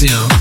21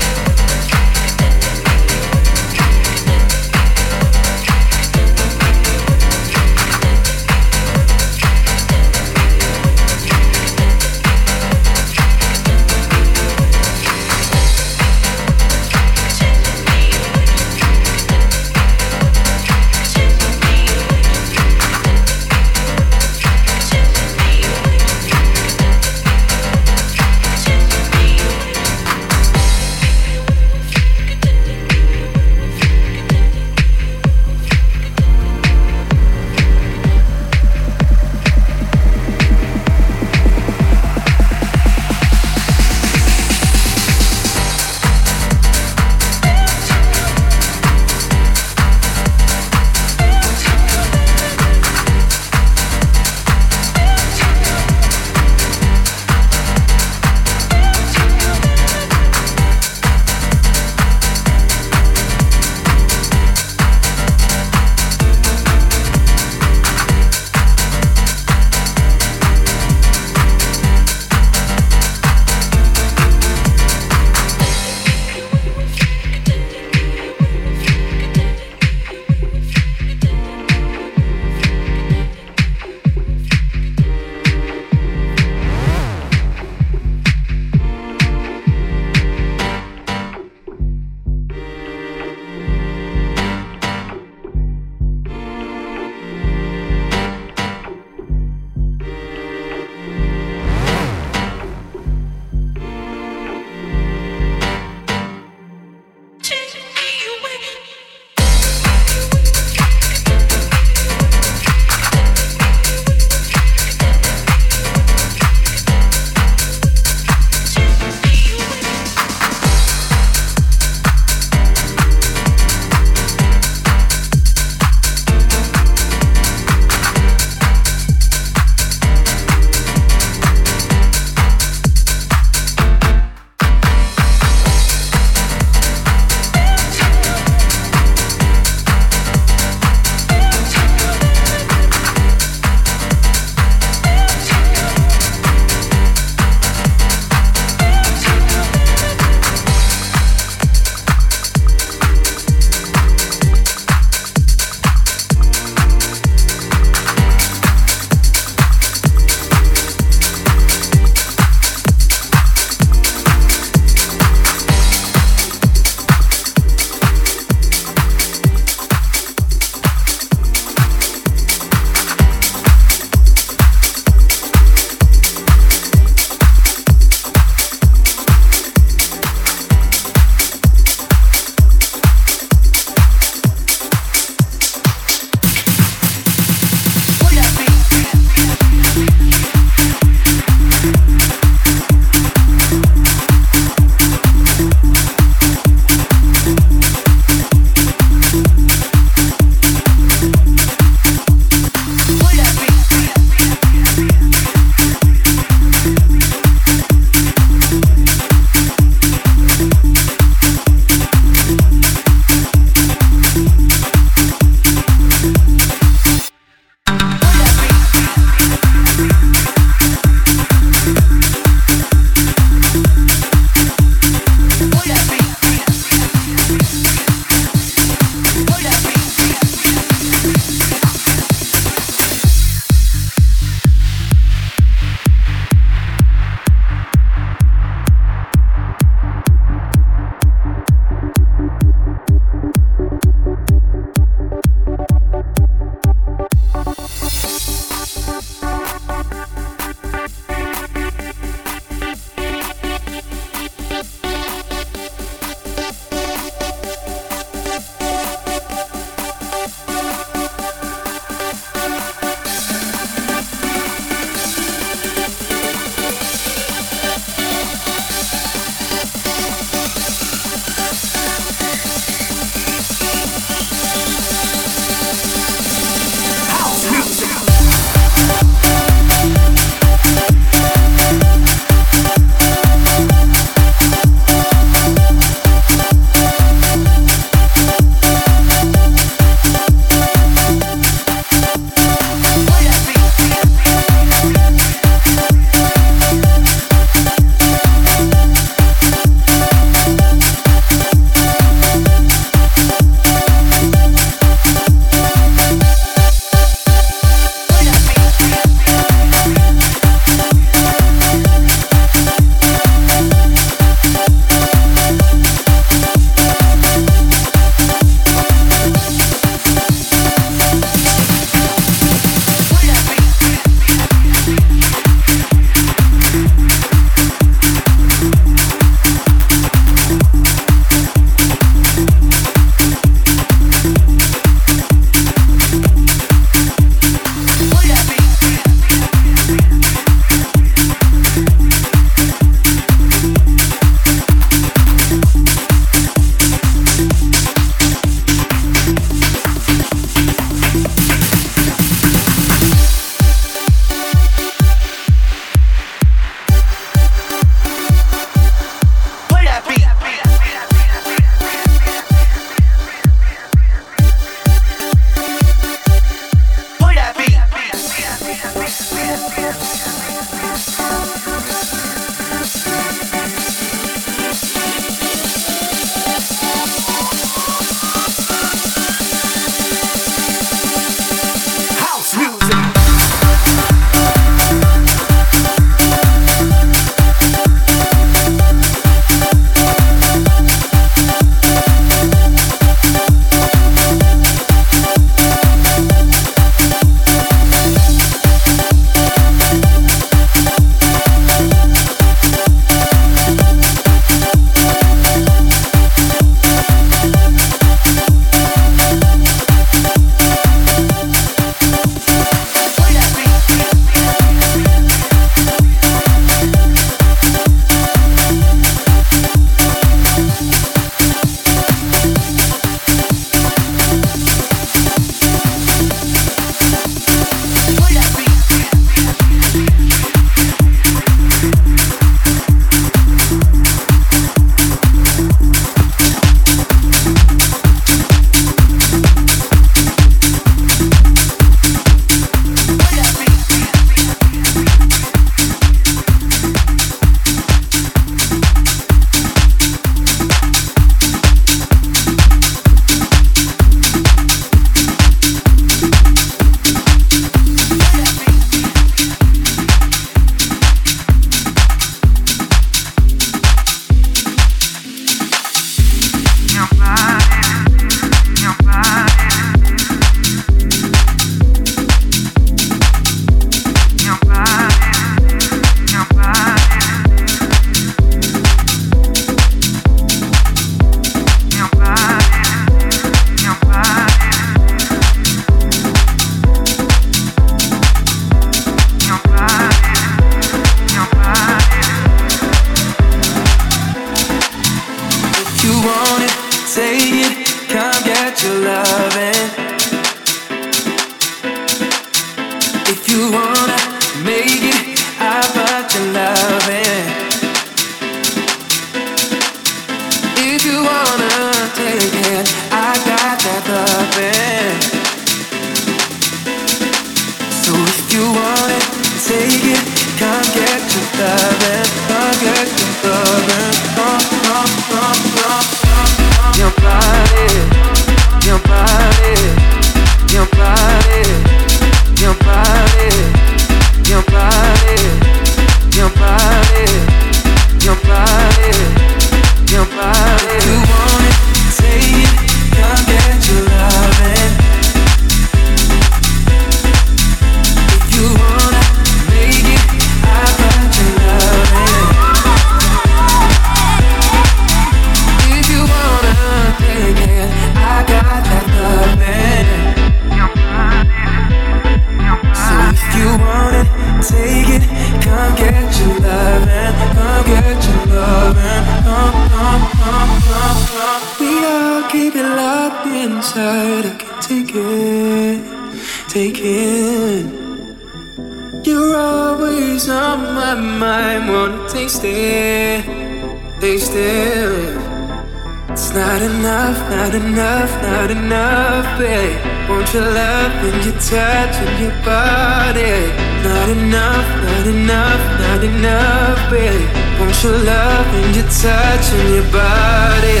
not enough, not enough, babe. Won't you love and your touch and your body? Not enough, not enough, not enough, babe. Won't you love and your touch and your body?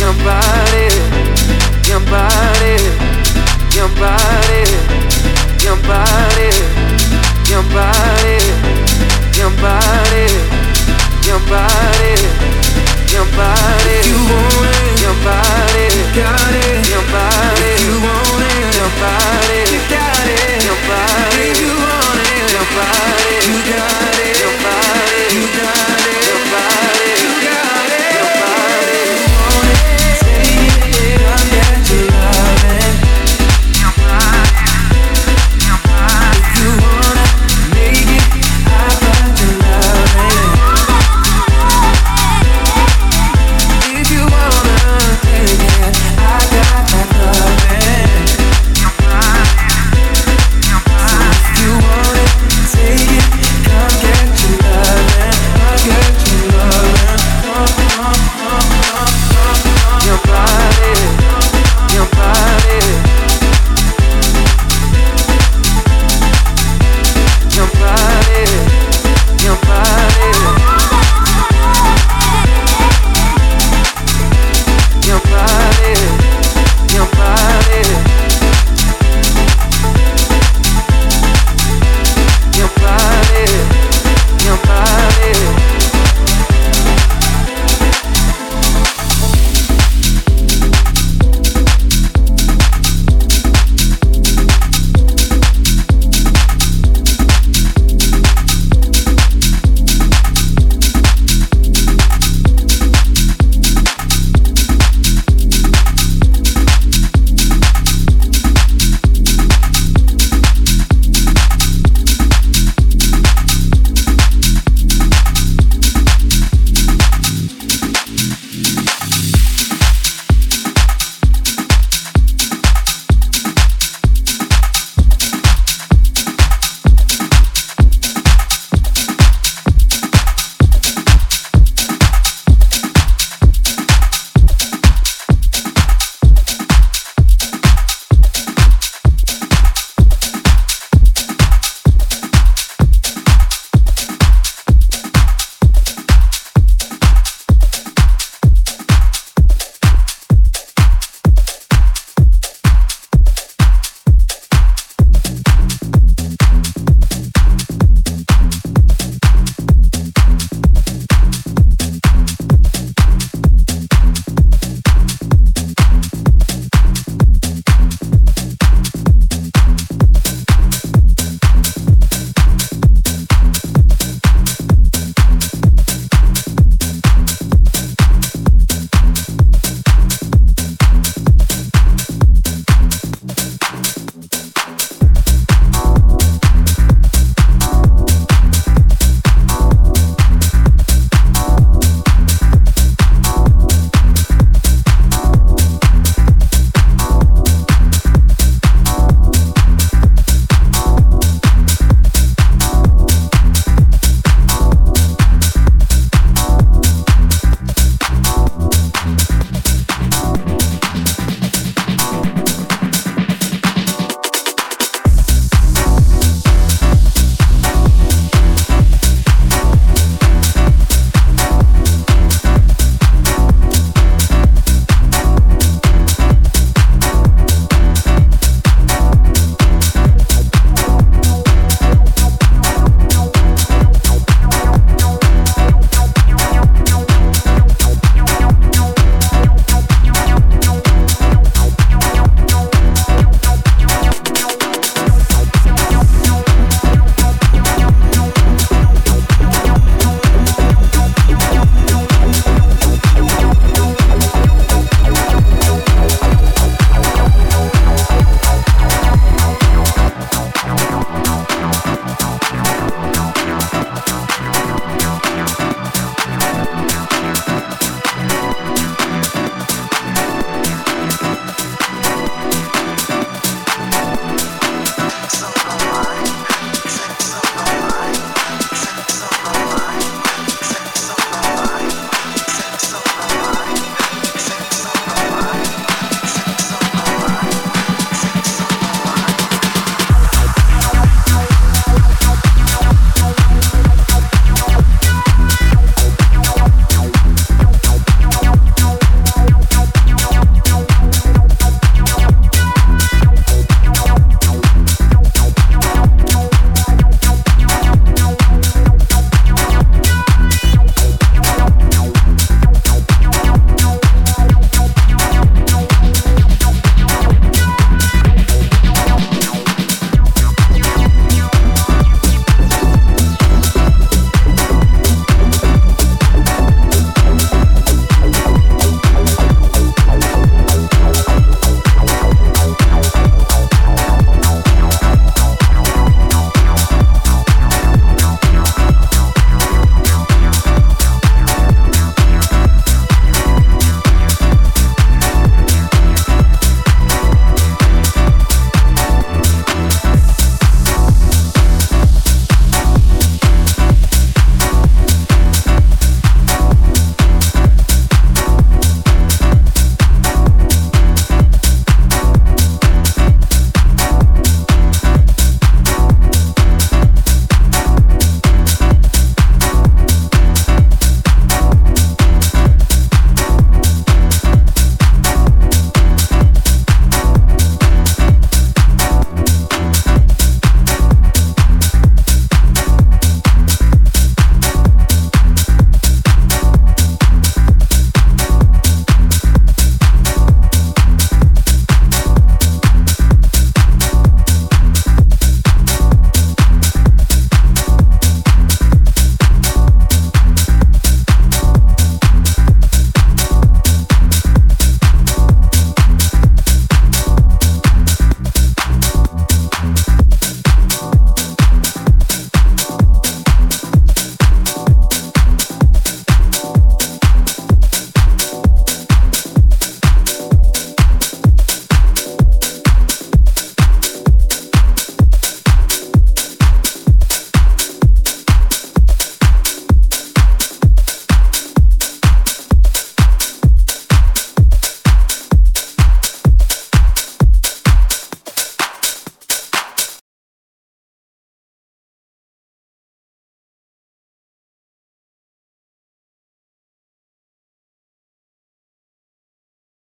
Your body, your body, your body, your body, your body, your body, your body. Your body your body. You want it, your body. Got it, your body. You want it, your body. You got it, your body. You want it, your body. You got it.